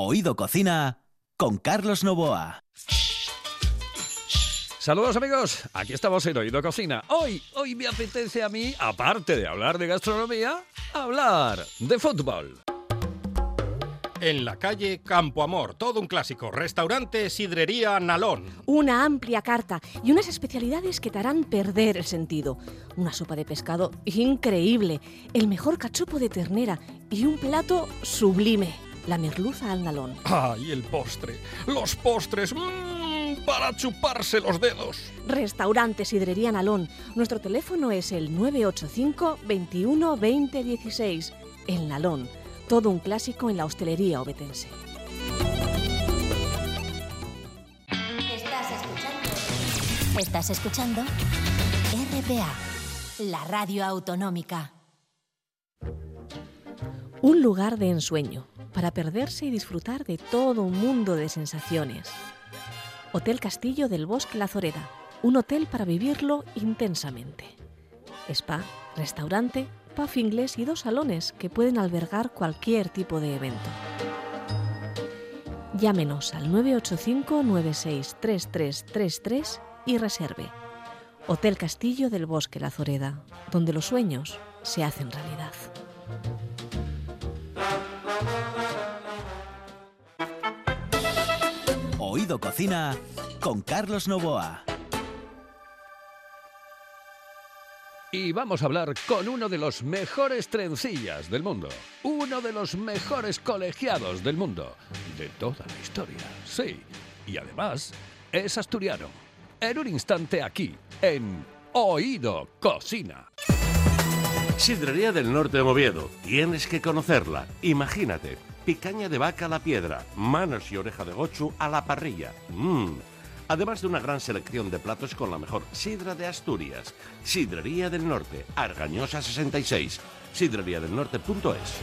Oído Cocina con Carlos Novoa. Saludos amigos, aquí estamos en Oído Cocina. Hoy, hoy me apetece a mí, aparte de hablar de gastronomía, hablar de fútbol. En la calle Campo Amor, todo un clásico. Restaurante Sidrería Nalón. Una amplia carta y unas especialidades que te harán perder el sentido. Una sopa de pescado increíble, el mejor cachopo de ternera y un plato sublime, la merluza al nalón. ¡Ay, el postre! ¡Los postres! ¡Mmm! Para chuparse los dedos. Restaurante Sidrería Nalón. Nuestro teléfono es el 985 21 20 16. El Nalón. Todo un clásico en la hostelería obetense. Estás escuchando. Estás escuchando RPA, la radio autonómica. Un lugar de ensueño para perderse y disfrutar de todo un mundo de sensaciones. Hotel Castillo del Bosque La Zoreda. Un hotel para vivirlo intensamente. Spa, restaurante, pub inglés y dos salones que pueden albergar cualquier tipo de evento. Llámenos al 985-963333 y reserve. Hotel Castillo del Bosque La Zoreda, donde los sueños se hacen realidad. Oído Cocina con Carlos Novoa. Y vamos a hablar con uno de los mejores trencillas del mundo, uno de los mejores colegiados del mundo, de toda la historia, sí. Y además es asturiano. En un instante aquí, en Oído Cocina. Sidrería del Norte de Moviedo. Tienes que conocerla. Imagínate, picaña de vaca a la piedra, manos y oreja de gochu a la parrilla. Mmm. Además de una gran selección de platos con la mejor sidra de Asturias. Sidrería del Norte, Argañosa 66. Sidreriadelnorte.es.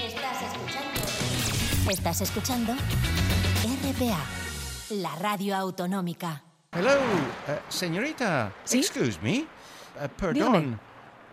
Estás escuchando. Estás escuchando RPA, la radio autonómica. Hello, eh, señorita. ¿Sí? Excuse me. Eh, perdón.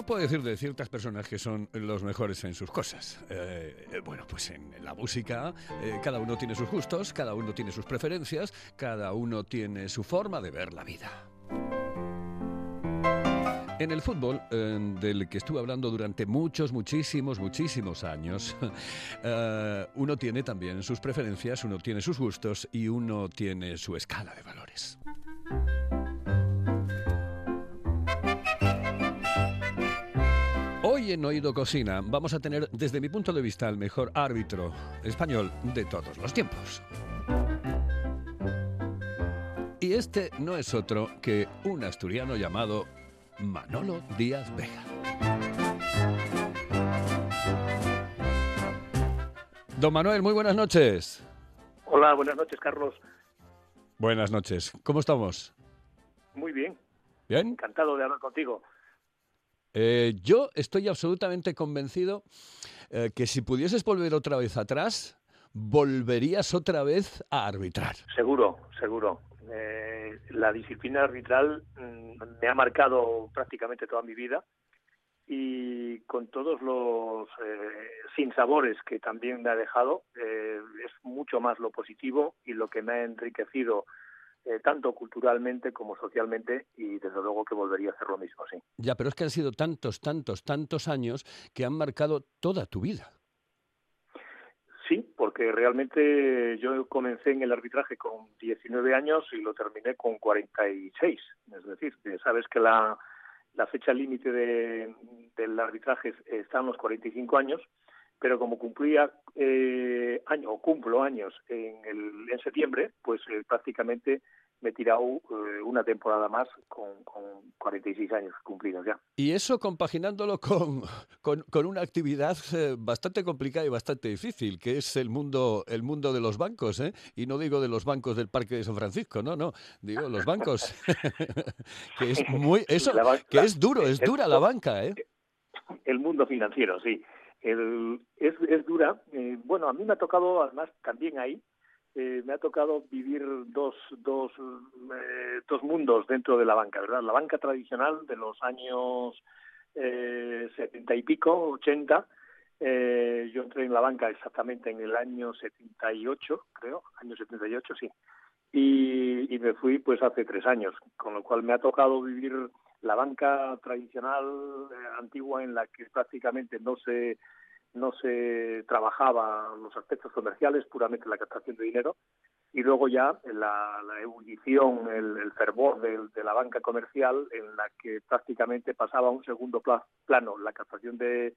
Uno puede decir de ciertas personas que son los mejores en sus cosas. Eh, eh, bueno, pues en la música eh, cada uno tiene sus gustos, cada uno tiene sus preferencias, cada uno tiene su forma de ver la vida. En el fútbol, del que estuve hablando durante muchos, muchísimos, muchísimos años, uno tiene también sus preferencias, uno tiene sus gustos y uno tiene su escala de valores. Hoy en Oído Cocina vamos a tener, desde mi punto de vista, el mejor árbitro español de todos los tiempos. Y este no es otro que un asturiano llamado Manolo Díaz Vega. Don Manuel, muy buenas noches. Hola, buenas noches, Carlos. Buenas noches. ¿Cómo estamos? Muy bien, ¿Bien? encantado de hablar contigo. Eh, yo estoy absolutamente convencido eh, que si pudieses volver otra vez atrás, volverías otra vez a arbitrar. Seguro, seguro. Eh, la disciplina arbitral mm, me ha marcado prácticamente toda mi vida y con todos los eh, sinsabores que también me ha dejado, es mucho más lo positivo y lo que me ha enriquecido eh, tanto culturalmente como socialmente y desde luego que volvería a hacer lo mismo, sí. Ya, pero es que han sido tantos, tantos, tantos años que han marcado toda tu vida. Sí, porque realmente yo comencé en el arbitraje con 19 años y lo terminé con 46. Es decir, sabes que la la fecha límite de, del arbitraje está en los 45 años, pero como cumplía eh, año o cumplo años en, el, en septiembre, pues eh, prácticamente me he tirado eh, una temporada más con, con, 46 años cumplidos ya. Y eso compaginándolo con, con, una actividad eh, bastante complicada y bastante difícil, que es el mundo, el mundo de los bancos, ¿eh? Y no digo de los bancos del Parque de San Francisco, no, no, digo los bancos, que es muy, eso, que es duro, es dura la banca, ¿eh? El mundo financiero, sí. El, es, dura. Eh, bueno, a mí me ha tocado además también ahí eh, me ha tocado vivir dos, dos, eh, dos mundos dentro de la banca, ¿verdad? La banca tradicional de los años setenta y pico, ochenta. Yo entré en la banca exactamente en el año 78, creo, año 78, sí. Y me fui pues hace tres años, con lo cual me ha tocado vivir la banca tradicional antigua en la que prácticamente no se no se trabajaba los aspectos comerciales, puramente la captación de dinero, y luego ya la, la ebullición, el, fervor de, la banca comercial, en la que prácticamente pasaba a un segundo plano la captación de,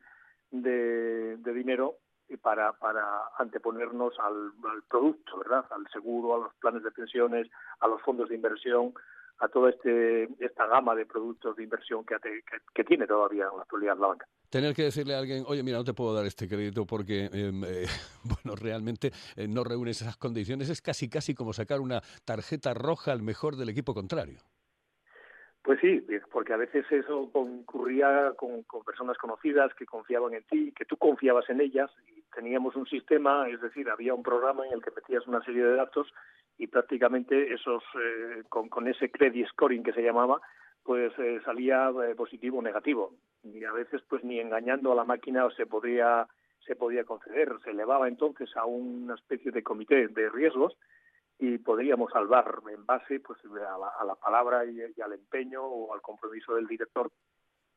de, dinero para, para anteponernos al, al, producto, ¿verdad? Al seguro, a los planes de pensiones, a los fondos de inversión, a toda este, esta gama de productos de inversión que, que, tiene todavía en la actualidad la banca. Tener que decirle a alguien, oye, mira, no te puedo dar este crédito porque, em, eh, bueno, realmente eh, no reúnes esas condiciones, es casi, casi como sacar una tarjeta roja al mejor del equipo contrario. Pues sí, porque a veces eso concurría con, personas conocidas que confiaban en ti, que tú confiabas en ellas y teníamos un sistema, es decir, había un programa en el que metías una serie de datos y prácticamente esos eh, con, con, ese credit scoring que se llamaba pues eh, salía eh, positivo o negativo. Y a veces pues ni engañando a la máquina se podía se podía conceder. Se elevaba entonces a una especie de comité de riesgos y podríamos salvar en base pues a la, palabra y, y, al empeño o al compromiso del director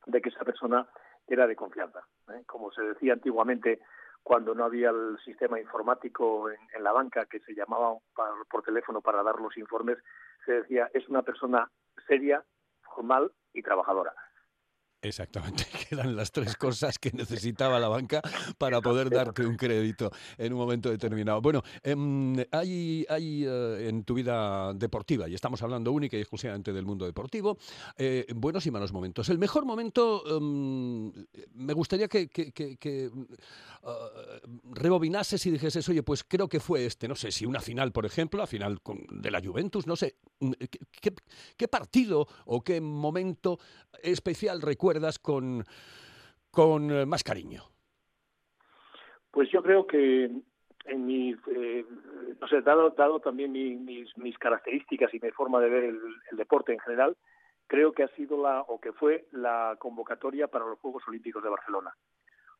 de que esa persona era de confianza como se decía antiguamente cuando no había el sistema informático en, la banca que se llamaba por teléfono para dar los informes, se decía es una persona seria, formal y trabajadora. Exactamente, que eran las tres cosas que necesitaba la banca para poder darte un crédito en un momento determinado. Bueno, em, hay, hay eh, en tu vida deportiva, y estamos hablando única y exclusivamente del mundo deportivo, eh, buenos y malos momentos. El mejor momento, em, me gustaría que, que, uh, rebobinases y dijeses, oye, pues creo que fue este, no sé, si una final, por ejemplo, la final de la Juventus, no sé, ¿qué, qué partido o qué momento especial recuerdas? Con, con eh, más cariño? Pues yo creo que en mi, eh, no sé, dado, dado también mis, mis características y mi forma de ver el, deporte en general, creo que ha sido la, o que fue la convocatoria para los Juegos Olímpicos de Barcelona.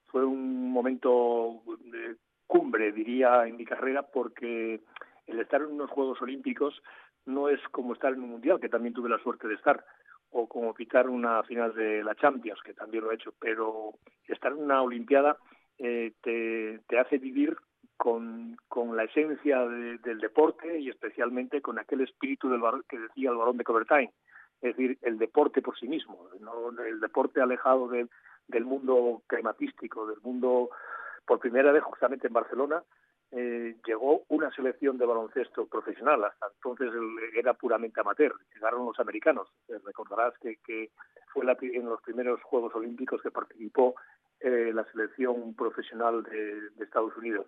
Fue un momento de cumbre, diría, en mi carrera, porque el estar en unos Juegos Olímpicos no es como estar en un Mundial, que también tuve la suerte de estar, o como pitar una final de la Champions, que también lo he hecho, pero estar en una Olimpiada eh, te, te, hace vivir con, con la esencia del deporte y especialmente con aquel espíritu del que decía el varón de Cobertain, es decir, el deporte por sí mismo, ¿no? el deporte alejado del mundo climatístico, del mundo, por primera vez justamente en Barcelona, eh, llegó una selección de baloncesto profesional. Hasta entonces era puramente amateur. Llegaron los americanos. Eh, recordarás que, que fue la, en los primeros Juegos Olímpicos que participó eh, la selección profesional de, Estados Unidos.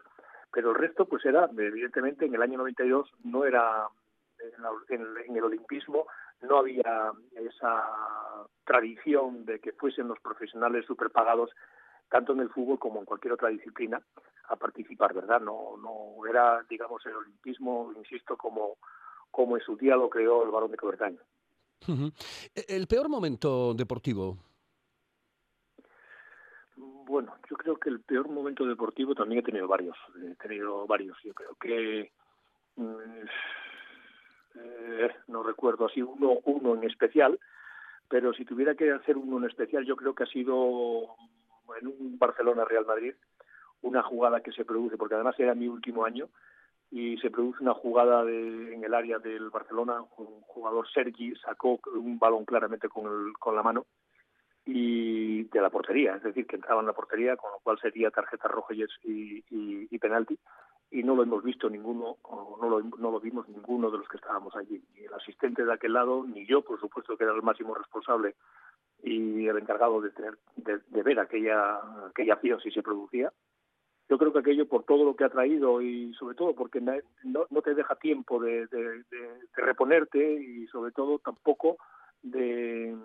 Pero el resto, pues era, evidentemente, en el año 92 no era, en, en el olimpismo no había esa tradición de que fuesen los profesionales superpagados tanto en el fútbol como en cualquier otra disciplina, a participar, ¿verdad? No, no era, digamos, el olimpismo, insisto, como, como en su día lo creó el varón de Cobertaño. E, ¿El peor momento deportivo? Bueno, yo creo que el peor momento deportivo también he tenido varios. He tenido varios. Yo creo que mm, eh, no recuerdo así uno, uno en especial, pero si tuviera que hacer uno en especial, yo creo que ha sido en un Barcelona-Real Madrid, una jugada que se produce, porque además era mi último año, y se produce una jugada de, en el área del Barcelona, un jugador Sergi sacó un balón claramente con, el, con la mano y de la portería, es decir, que entraba en la portería, con lo cual sería tarjeta roja y, penalti, y no lo hemos visto ninguno, o no lo, no lo vimos ninguno de los que estábamos allí, ni el asistente de aquel lado, ni yo, por supuesto, que era el máximo responsable y el encargado de, tener, de, ver aquella, aquella acción si se producía. Yo creo que aquello, por todo lo que ha traído y sobre todo porque no, te deja tiempo de, reponerte y sobre todo tampoco de,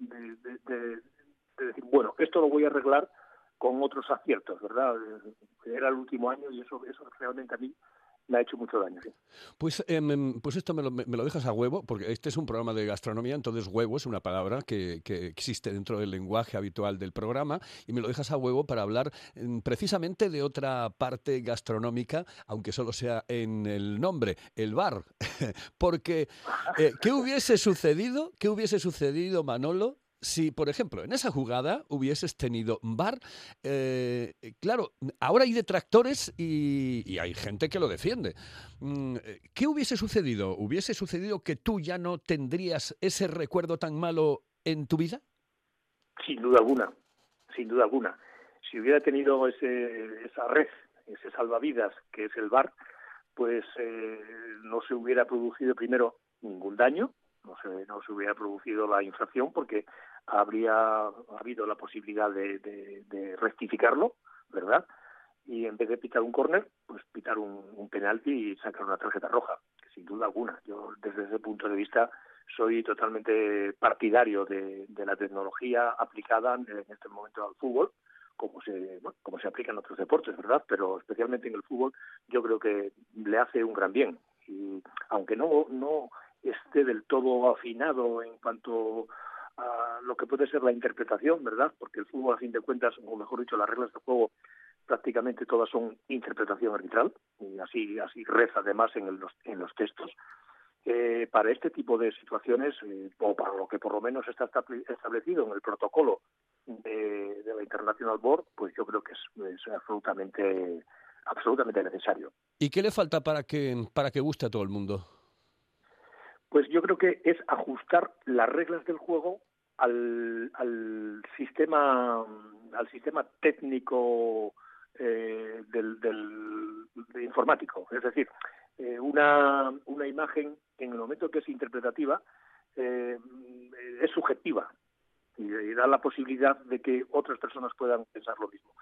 de, decir, bueno, esto lo voy a arreglar con otros aciertos, ¿verdad? Era el último año y eso, eso realmente a mí me ha hecho mucho daño. Pues, em, em, pues esto me lo, me lo, dejas a huevo, porque este es un programa de gastronomía, entonces huevo es una palabra que, que, existe dentro del lenguaje habitual del programa, y me lo dejas a huevo para hablar em, precisamente de otra parte gastronómica, aunque solo sea en el nombre, el bar. porque, eh, ¿qué hubiese sucedido? ¿Qué hubiese sucedido, Manolo, si, por ejemplo, en esa jugada hubieses tenido VAR, eh, claro, ahora hay detractores y, hay gente que lo defiende. Mm, eh, ¿Qué hubiese sucedido? ¿Hubiese sucedido que tú ya no tendrías ese recuerdo tan malo en tu vida? Sin duda alguna, sin duda alguna. Si hubiera tenido ese, esa red, ese salvavidas que es el VAR, pues eh, no se hubiera producido primero ningún daño, no se, no se hubiera producido la infracción porque habría habido la posibilidad de, de, rectificarlo, ¿verdad? Y en vez de pitar un córner, pues pitar un, penalti y sacar una tarjeta roja, sin duda alguna. Yo desde ese punto de vista soy totalmente partidario de, de la tecnología aplicada en, este momento al fútbol, como se, como se aplica en otros deportes, ¿verdad? Pero especialmente en el fútbol yo creo que le hace un gran bien. Y aunque no, no esté del todo afinado en cuanto a lo que puede ser la interpretación, ¿verdad? Porque el fútbol, a fin de cuentas, o mejor dicho, las reglas del juego prácticamente todas son interpretación arbitral, y así, así reza además en, los, en los textos. Eh, para este tipo de situaciones, eh, o para lo que por lo menos está establecido en el protocolo de, la International Board, pues yo creo que es, absolutamente, absolutamente necesario. ¿Y qué le falta para que, para que guste a todo el mundo? Pues yo creo que es ajustar las reglas del juego al, al sistema al sistema técnico eh, del, informático. Es decir, eh, una, una imagen en el momento que es interpretativa eh, es subjetiva y da la posibilidad de que otras personas puedan pensar lo mismo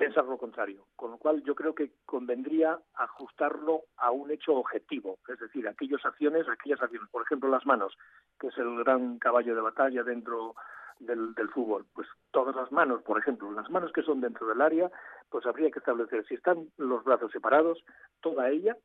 pensar lo contrario. Con lo cual yo creo que convendría ajustarlo a un hecho objetivo, es decir, aquellas acciones, aquellas acciones, por ejemplo las manos, que es el gran caballo de batalla dentro del, del, fútbol. Pues todas las manos, por ejemplo, las manos que son dentro del área, pues habría que establecer, si están los brazos separados, toda ella,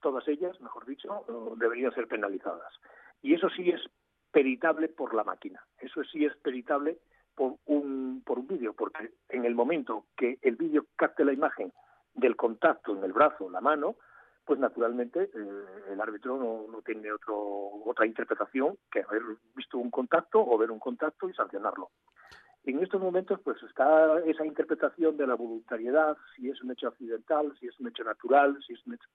todas ellas, mejor dicho, deberían ser penalizadas. Y eso sí es peritable por la máquina, eso sí es peritable por un, por un vídeo, porque en el momento que el vídeo capte la imagen del contacto en el brazo, la mano, pues naturalmente eh, el árbitro no, no, tiene otro, otra interpretación que haber visto un contacto o ver un contacto y sancionarlo. En estos momentos pues está esa interpretación de la voluntariedad, si es un hecho accidental, si es un hecho natural, si es un hecho...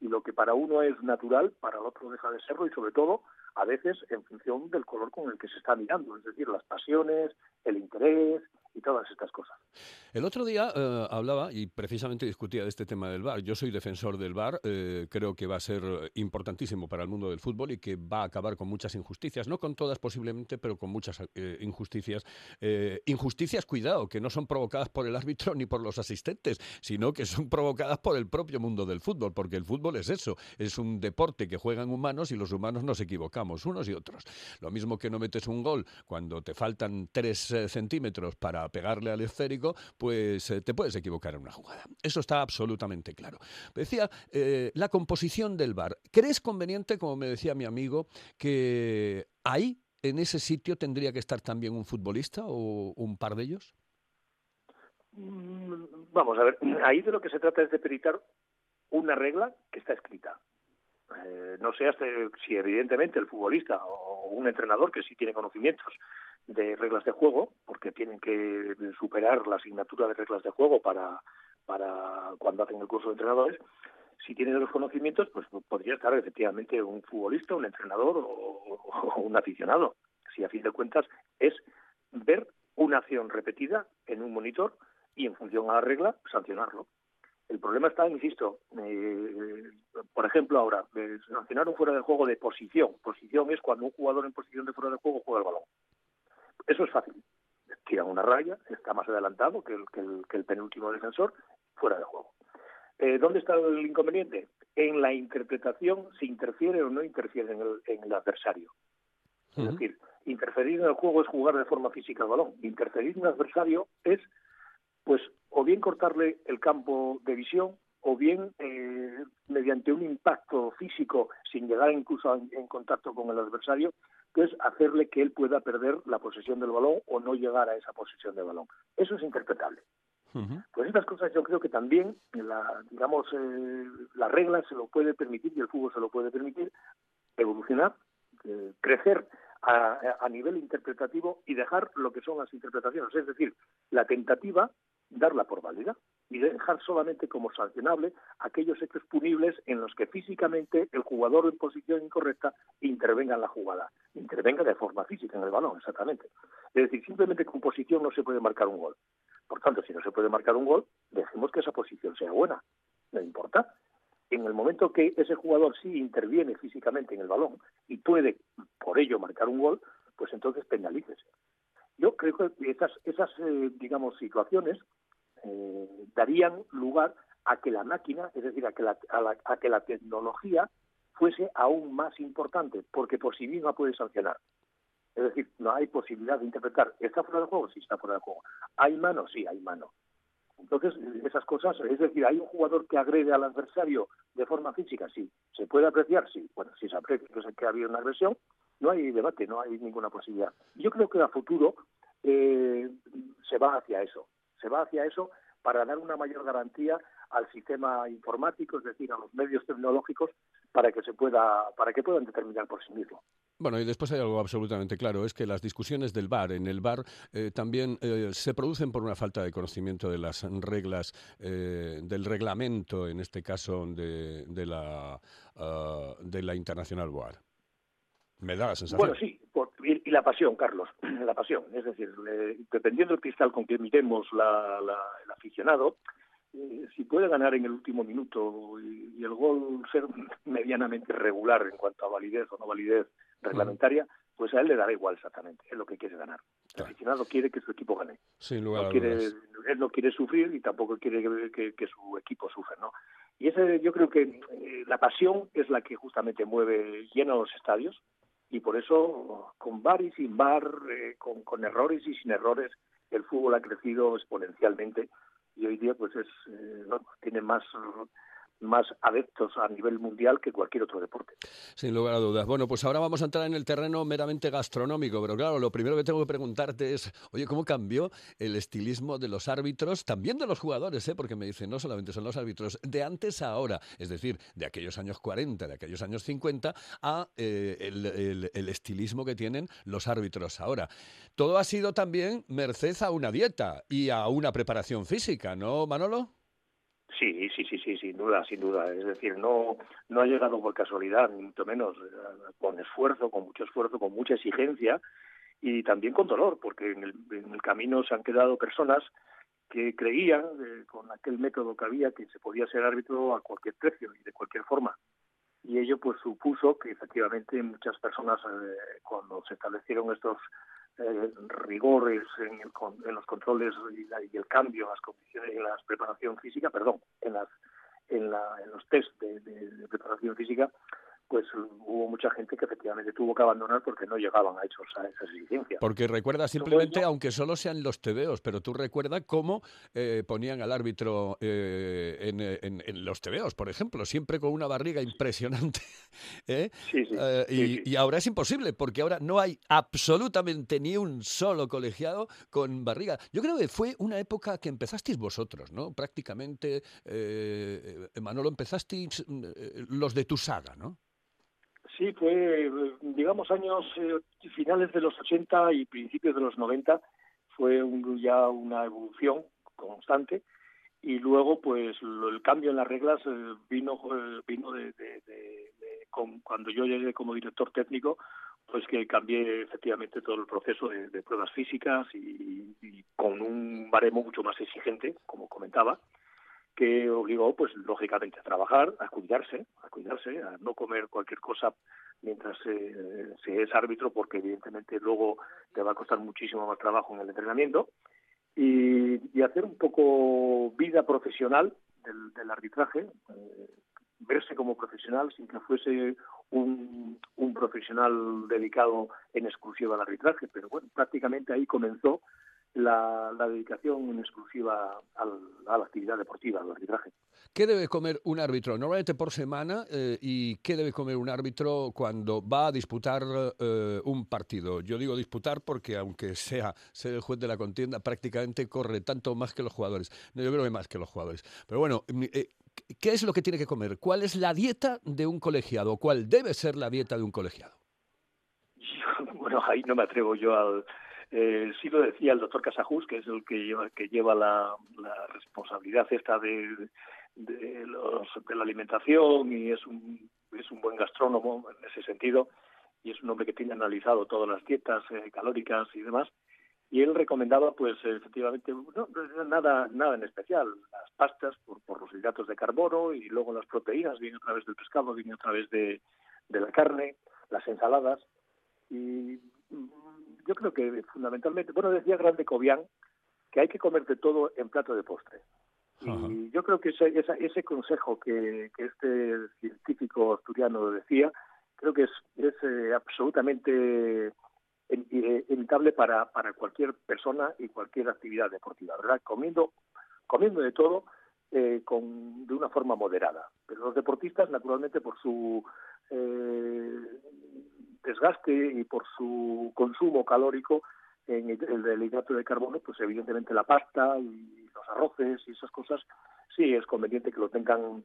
Y lo que para uno es natural, para el otro deja de serlo y sobre todo a veces en función del color con el que se está mirando, es decir, las pasiones, el interés y todas estas cosas. El otro día eh, hablaba y precisamente discutía de este tema del VAR. Yo soy defensor del VAR, eh, creo que va a ser importantísimo para el mundo del fútbol y que va a acabar con muchas injusticias, no con todas posiblemente, pero con muchas eh, injusticias. injusticias, cuidado, que no son provocadas por el árbitro ni por los asistentes, sino que son provocadas por el propio mundo del fútbol, porque el fútbol es eso, es un deporte que juegan humanos y los humanos nos equivocamos, unos y otros. Lo mismo que no metes un gol cuando te faltan tres centímetros para pegarle al esférico, pues eh, te puedes equivocar en una jugada. Eso está absolutamente claro. Decía, eh, la composición del bar. ¿Crees conveniente, como me decía mi amigo, que ahí, en ese sitio, tendría que estar también un futbolista o un par de ellos? Mm, vamos a ver, ahí de lo que se trata es de peritar una regla que está escrita. Eh, no sé si evidentemente el futbolista o un entrenador que sí tiene conocimientos de reglas de juego, porque tienen que superar la asignatura de reglas de juego para, para cuando hacen el curso de entrenadores, si tienen los conocimientos, pues podría estar efectivamente un futbolista, un entrenador o, un aficionado. Si a fin de cuentas es ver una acción repetida en un monitor y en función a la regla sancionarlo. El problema está, insisto, eh, por ejemplo, ahora, sancionar un fuera de juego de posición. Posición es cuando un jugador en posición de fuera de juego juega el balón. Eso es fácil. Tira una raya, está más adelantado que el, penúltimo defensor, fuera de juego. Eh, ¿Dónde está el inconveniente? En la interpretación, si interfiere o no interfiere en el, adversario. Es decir, interferir en el juego es jugar de forma física el balón. Interferir en el adversario es pues o bien cortarle el campo de visión o bien eh, mediante un impacto físico sin llegar incluso en, contacto con el adversario, pues hacerle que él pueda perder la posesión del balón o no llegar a esa posesión del balón. Eso es interpretable. Pues estas cosas yo creo que también la, digamos eh, la regla se lo puede permitir y el fútbol se lo puede permitir evolucionar, eh, crecer a, a, nivel interpretativo y dejar lo que son las interpretaciones, es decir, la tentativa darla por válida y dejar solamente como sancionable aquellos hechos punibles en los que físicamente el jugador en posición incorrecta intervenga en la jugada, intervenga de forma física en el balón, exactamente. Es decir, simplemente con posición no se puede marcar un gol. Por tanto, si no se puede marcar un gol, dejemos que esa posición sea buena, no importa. En el momento que ese jugador sí interviene físicamente en el balón y puede por ello marcar un gol, pues entonces penalícese. Yo creo que esas, esas eh, digamos, situaciones eh, darían lugar a que la máquina, es decir, a que la, a, que la tecnología fuese aún más importante, porque por sí misma puede sancionar. Es decir, no hay posibilidad de interpretar, ¿está fuera de juego? Sí, está fuera de juego. ¿Hay mano? Sí, hay mano. Entonces, esas cosas, es decir, ¿hay un jugador que agrede al adversario de forma física? Sí. ¿Se puede apreciar? Sí. Bueno, si se aprecia que ha habido una agresión, no hay debate, no hay ninguna posibilidad. Yo creo que a futuro eh, se va hacia eso, se va hacia eso para dar una mayor garantía al sistema informático, es decir, a los medios tecnológicos, para que se pueda, para que puedan determinar por sí mismos. Bueno, y después hay algo absolutamente claro, es que las discusiones del bar en el bar eh, también eh, se producen por una falta de conocimiento de las reglas, del reglamento, en este caso, de, de la, ah, de la Internacional Bar. Me da la sensación. Bueno, sí, la pasión, Carlos, la pasión. Es decir, dependiendo del cristal con que miremos el aficionado, eh, si puede ganar en el último minuto y, el gol ser medianamente regular en cuanto a validez o no validez reglamentaria, pues a él le dará igual exactamente, es lo que quiere ganar. El aficionado quiere que su equipo gane. Sin lugar no quiere, él no quiere sufrir y tampoco quiere que, su equipo sufra, ¿no? Y ese, yo creo que eh, la pasión es la que justamente mueve, llena los estadios, y por eso con bar y sin bar, eh, con, con, errores y sin errores, el fútbol ha crecido exponencialmente y hoy día pues es eh, tiene más más adeptos a nivel mundial que cualquier otro deporte. Sin lugar a dudas. Bueno, pues ahora vamos a entrar en el terreno meramente gastronómico, pero claro, lo primero que tengo que preguntarte es, oye, ¿cómo cambió el estilismo de los árbitros, también de los jugadores, ¿eh? porque me dicen, no solamente son los árbitros, de antes a ahora, es decir, de aquellos años 40, de aquellos años 50, a eh, el, el estilismo que tienen los árbitros ahora. Todo ha sido también merced a una dieta y a una preparación física, ¿no, Manolo? Sí, sí, sí, sí, sin duda, sin duda. Es decir, no, no ha llegado por casualidad, ni mucho menos, eh, con esfuerzo, con mucho esfuerzo, con mucha exigencia y también con dolor, porque en el, en el camino se han quedado personas que creían, eh, con aquel método que había, que se podía ser árbitro a cualquier precio y de cualquier forma. Y ello pues supuso que efectivamente muchas personas, eh, cuando se establecieron estos eh, rigores en, en, los controles y, el cambio en las condiciones, en la preparación física, perdón, en las en, la, en los test de preparación física, pues hubo mucha gente que efectivamente tuvo que abandonar porque no llegaban a, esos, a esas exigencias. Porque recuerda simplemente, aunque solo sean los tebeos, pero tú recuerda cómo eh, ponían al árbitro eh, en, en, los tebeos, por ejemplo, siempre con una barriga impresionante. ¿eh? Sí, sí, y, y, ahora es imposible, porque ahora no hay absolutamente ni un solo colegiado con barriga. Yo creo que fue una época que empezasteis vosotros, ¿no? Prácticamente, Manolo, empezasteis los de tu saga, ¿no? Sí, fue, digamos, años eh, finales de los 80 y principios de los 90, fue ya una evolución constante. Y luego pues el cambio en las reglas eh, vino eh, vino de, cuando yo llegué como director técnico pues que cambié efectivamente todo el proceso de, pruebas físicas y, con un baremo mucho más exigente, como comentaba, que obligó, pues lógicamente, a trabajar, a cuidarse, a cuidarse, a no comer cualquier cosa mientras se es árbitro, porque evidentemente luego te va a costar muchísimo más trabajo en el entrenamiento, y, hacer un poco vida profesional del, arbitraje, eh, verse como profesional sin que fuese un, un profesional dedicado en exclusiva al arbitraje, pero bueno, prácticamente ahí comenzó la, dedicación en exclusiva a la actividad deportiva, al arbitraje. ¿Qué debe comer un árbitro normalmente por semana eh, y qué debe comer un árbitro cuando va a disputar eh, un partido? Yo digo disputar porque aunque sea ser el juez de la contienda, prácticamente corre tanto más que los jugadores. No, yo creo que más que los jugadores. Pero bueno, eh, ¿qué es lo que tiene que comer? ¿Cuál es la dieta de un colegiado? ¿Cuál debe ser la dieta de un colegiado? Bueno, ahí no me atrevo yo al eh, sí lo decía el doctor Casajus, que es el que lleva, que lleva la, responsabilidad esta de, de, la alimentación y es un, es un buen gastrónomo en ese sentido y es un hombre que tiene analizado todas las dietas eh, calóricas y demás. Y él recomendaba pues efectivamente nada nada en especial. Las pastas por, por los hidratos de carbono y luego las proteínas bien a través del pescado bien a través de, de la carne las ensaladas. Y yo creo que fundamentalmente, bueno, decía Grande Cobian que hay que comer de todo en plato de postre. Y yo creo que ese, ese consejo que, este científico asturiano decía, creo que es, es eh, absolutamente eh, evitable para, para cualquier persona y cualquier actividad deportiva, ¿verdad? Comiendo, comiendo de todo eh, con, de una forma moderada. Pero los deportistas, naturalmente, por su eh, desgaste y por su consumo calórico en el, hidrato de carbono, pues evidentemente la pasta y los arroces y esas cosas, sí es conveniente que lo tengan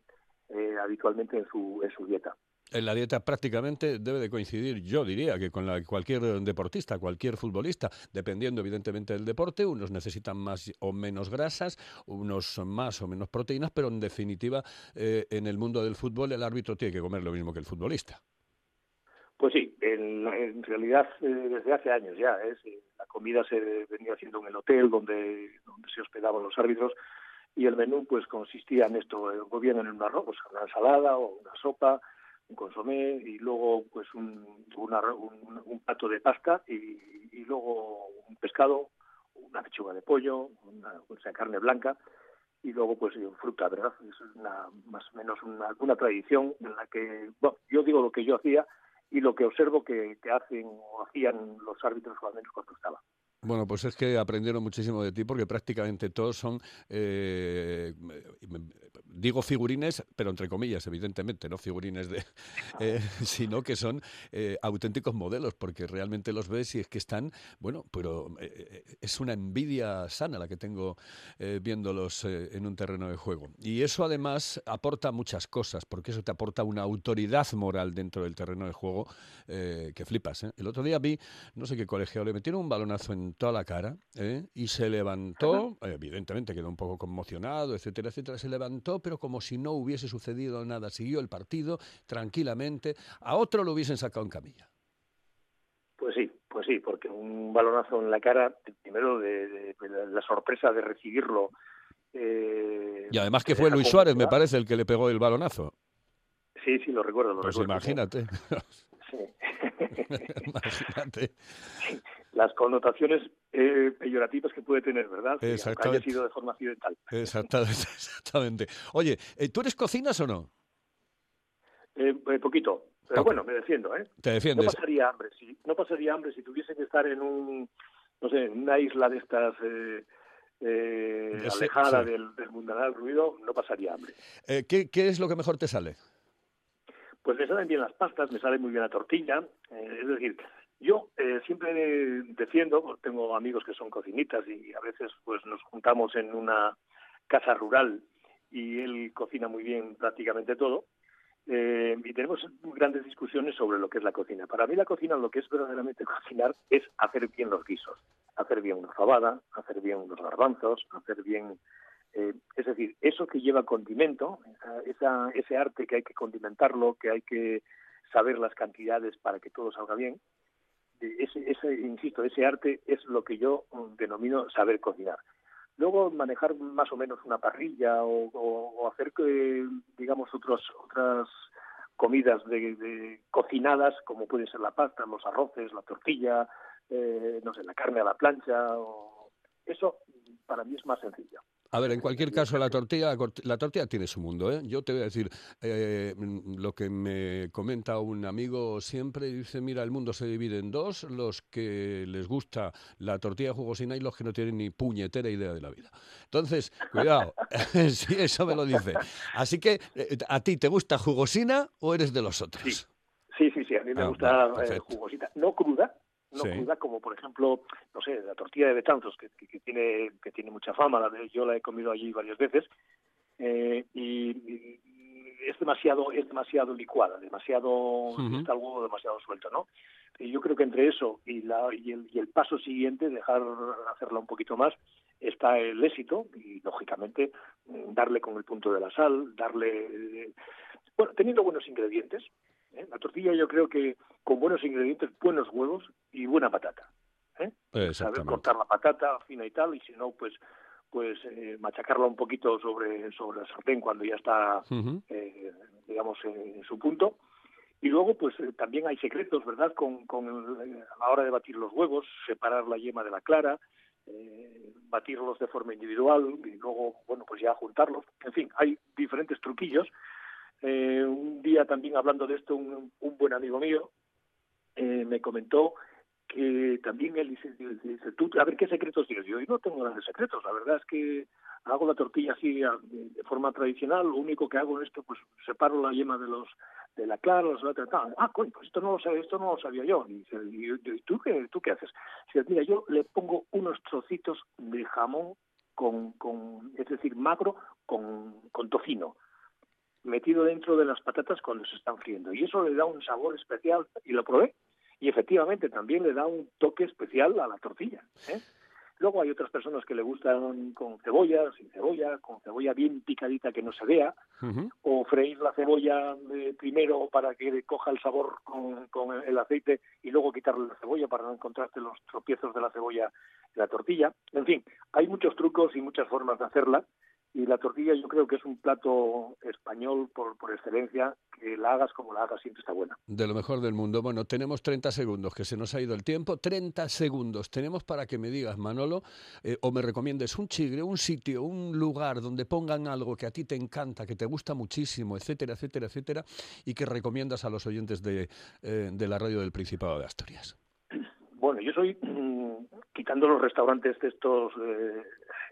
eh, habitualmente en su, en su dieta. En la dieta prácticamente debe de coincidir, yo diría, que con la, cualquier deportista, cualquier futbolista, dependiendo evidentemente del deporte, unos necesitan más o menos grasas, unos más o menos proteínas, pero en definitiva, eh, en el mundo del fútbol el árbitro tiene que comer lo mismo que el futbolista. Sí, en, realidad eh, desde hace años ya. ¿eh? la comida se venía haciendo en el hotel donde, donde se hospedaban los árbitros y el menú pues consistía en esto, eh, bien en un arroz, pues, una ensalada o una sopa, un consomé y luego pues un, un, plato de pasta y, luego un pescado, una pechuga de pollo, una, carne blanca y luego pues fruta, ¿verdad? Es una, más o menos una, una tradición en la que, yo digo lo que yo hacía, y lo que observo que, hacen o hacían los árbitros menos cuando estaba. Bueno, pues es que aprendieron muchísimo de ti porque prácticamente todos son eh, digo figurines, pero entre comillas, evidentemente, no figurines de, eh, sino que son eh, auténticos modelos, porque realmente los ves y es que están, bueno, pero eh, es una envidia sana la que tengo viéndolos en un terreno de juego. Y eso además aporta muchas cosas, porque eso te aporta una autoridad moral dentro del terreno de juego que flipas. El otro día vi, no sé qué colegio, le metieron un balonazo en toda la cara y se levantó, evidentemente quedó un poco conmocionado, etcétera, etcétera, se levantó, pero como si no hubiese sucedido nada. Siguió el partido tranquilamente. A otro lo hubiesen sacado en camilla. Pues sí, pues sí, porque un balonazo en la cara, primero de, la sorpresa de recibirlo. Eh, y además que fue Luis Suárez, me parece, el que le pegó el balonazo. Sí, sí, lo recuerdo. Lo pues imagínate. Sí. imagínate. Las connotaciones eh, peyorativas que puede tener, ¿verdad? Exactamente. haya sido de forma accidental. Exactamente. Oye, eh, ¿tú eres cocinas o no? Eh, eh poquito, pero bueno, me defiendo, ¿eh? Te defiendes. No pasaría hambre, si, no pasaría hambre si tuviese que estar en un, no sé, en una isla de estas... Eh, alejada del, del mundanal ruido, no pasaría hambre. ¿qué, ¿Qué es lo que mejor te sale? Pues me salen bien las pastas, me sale muy bien la tortilla, es decir, yo eh, siempre defiendo, tengo amigos que son cocinitas y a veces pues nos juntamos en una casa rural y él cocina muy bien prácticamente todo. Eh, y tenemos grandes discusiones sobre lo que es la cocina. Para mí la cocina, lo que es verdaderamente cocinar, es hacer bien los guisos, hacer bien una fabada, hacer bien unos garbanzos, hacer bien, eh, es decir, eso que lleva condimento, esa, ese arte que hay que condimentarlo, que hay que saber las cantidades para que todo salga bien, ese, ese, insisto, ese arte es lo que yo mm, denomino saber cocinar. Luego manejar más o menos una parrilla o, hacer que, digamos, otros, otras comidas de, cocinadas, como pueden ser la pasta, los arroces, la tortilla, eh, no sé, la carne a la plancha, o... eso para mí es más sencillo. A ver, en cualquier caso, la tortilla, la tortilla tiene su mundo. ¿eh? Yo te voy a decir eh, lo que me comenta un amigo siempre. Dice, mira, el mundo se divide en dos, los que les gusta la tortilla jugosina y los que no tienen ni puñetera idea de la vida. Entonces, cuidado, sí, eso me lo dice. Así que, eh, ¿a ti te gusta jugosina o eres de los otros? Sí, sí, sí, a mí me ah, gusta eh, jugosita. No cruda, no cruda, como por ejemplo, no sé, la tortilla de Betanzos, que, que, tiene, que tiene mucha fama, la yo la he comido allí varias veces, eh, y, es demasiado es demasiado licuada, demasiado, está el huevo demasiado suelto, ¿no? Y yo creo que entre eso y, la, y, el, y el paso siguiente, dejar hacerla un poquito más, está el éxito y, lógicamente, darle con el punto de la sal, darle... Bueno, teniendo buenos ingredientes, ¿eh? La tortilla yo creo que con buenos ingredientes, buenos huevos y buena patata. ¿eh? Saber cortar la patata fina y tal, y si no, pues pues eh, machacarla un poquito sobre, sobre el sartén cuando ya está, eh, digamos, en, su punto. Y luego, pues también hay secretos, ¿verdad? Con, con a la hora de batir los huevos, separar la yema de la clara, batirlos de forma individual y luego, bueno, pues ya juntarlos. En fin, hay diferentes truquillos eh, un día también hablando de esto, un, buen amigo mío eh, me comentó que también él dice, dice, tú, a ver qué secretos tienes. Yo, no tengo grandes secretos, la verdad es que hago la tortilla así de forma tradicional, lo único que hago en esto, pues separo la yema de los de la clara, los tal. Ah, coño, pues esto no lo sabía, esto no lo sabía yo. Y, dice, ¿y tú qué, tú qué haces? Dice, mira, yo le pongo unos trocitos de jamón con, con es decir, magro con, con tocino metido dentro de las patatas cuando se están friendo. Y eso le da un sabor especial, y lo probé, y efectivamente también le da un toque especial a la tortilla. ¿eh? Luego hay otras personas que le gustan con cebolla, sin cebolla, con cebolla bien picadita que no se vea, o freír la cebolla eh, primero para que coja el sabor con, con, el aceite y luego quitarle la cebolla para no encontrarte los tropiezos de la cebolla en la tortilla. En fin, hay muchos trucos y muchas formas de hacerla y la tortilla yo creo que es un plato español por, por excelencia, que la hagas como la hagas siempre está buena. De lo mejor del mundo. Bueno, tenemos 30 segundos, que se nos ha ido el tiempo. 30 segundos tenemos para que me digas, Manolo, eh, o me recomiendes un chigre, un sitio, un lugar donde pongan algo que a ti te encanta, que te gusta muchísimo, etcétera, etcétera, etcétera, y que recomiendas a los oyentes de, eh, de la radio del Principado de Asturias. Bueno, yo soy, mm, quitando los restaurantes de estos eh,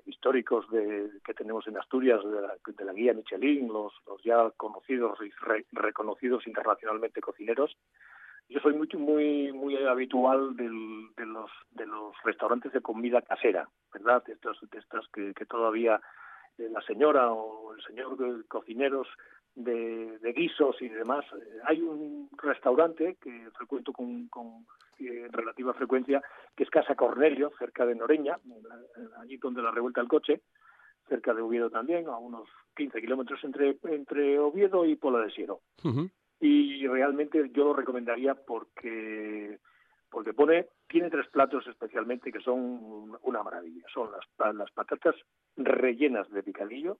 históricos de, que tenemos en Asturias, de la, guía Michelin, los, ya conocidos y reconocidos internacionalmente cocineros. Yo soy muy muy muy habitual del, de los de los restaurantes de comida casera, ¿verdad? De estos, de estas que, todavía eh, la señora o el señor cocineros de, de, guisos y demás. Hay un restaurante que frecuento con, con en relativa frecuencia, que es Casa Cornelio, cerca de Noreña, allí donde la revuelta el coche, cerca de Oviedo también, a unos 15 kilómetros entre, entre Oviedo y Pola de Siero. Y realmente yo lo recomendaría porque porque pone tiene tres platos especialmente que son una maravilla. Son las, las patatas rellenas de picadillo,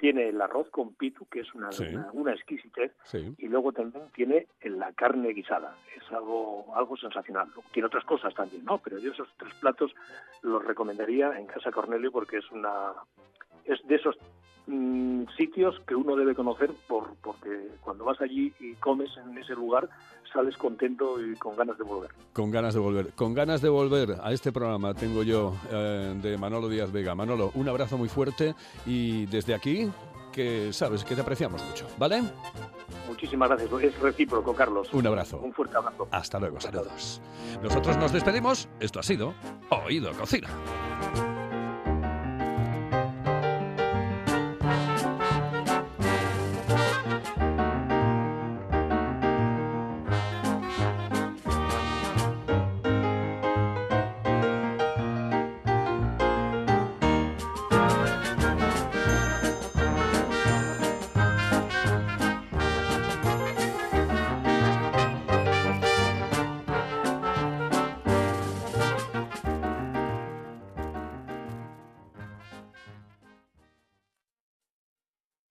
tiene el arroz con pitu, que es una, una, exquisitez, y luego también tiene la carne guisada, es algo, algo sensacional. Tiene otras cosas también, ¿no? Pero yo esos tres platos los recomendaría en Casa Cornelio porque es una es de esos mm, sitios que uno debe conocer por, porque cuando vas allí y comes en ese lugar sales contento y con ganas de volver. Con ganas de volver. Con ganas de volver a este programa tengo yo eh, de Manolo Díaz Vega. Manolo, un abrazo muy fuerte y desde aquí que sabes que te apreciamos mucho, ¿vale? Muchísimas gracias. Es recíproco, Carlos. Un abrazo. Un fuerte abrazo. Hasta luego, saludos. Nosotros nos despedimos. Esto ha sido Oído Cocina.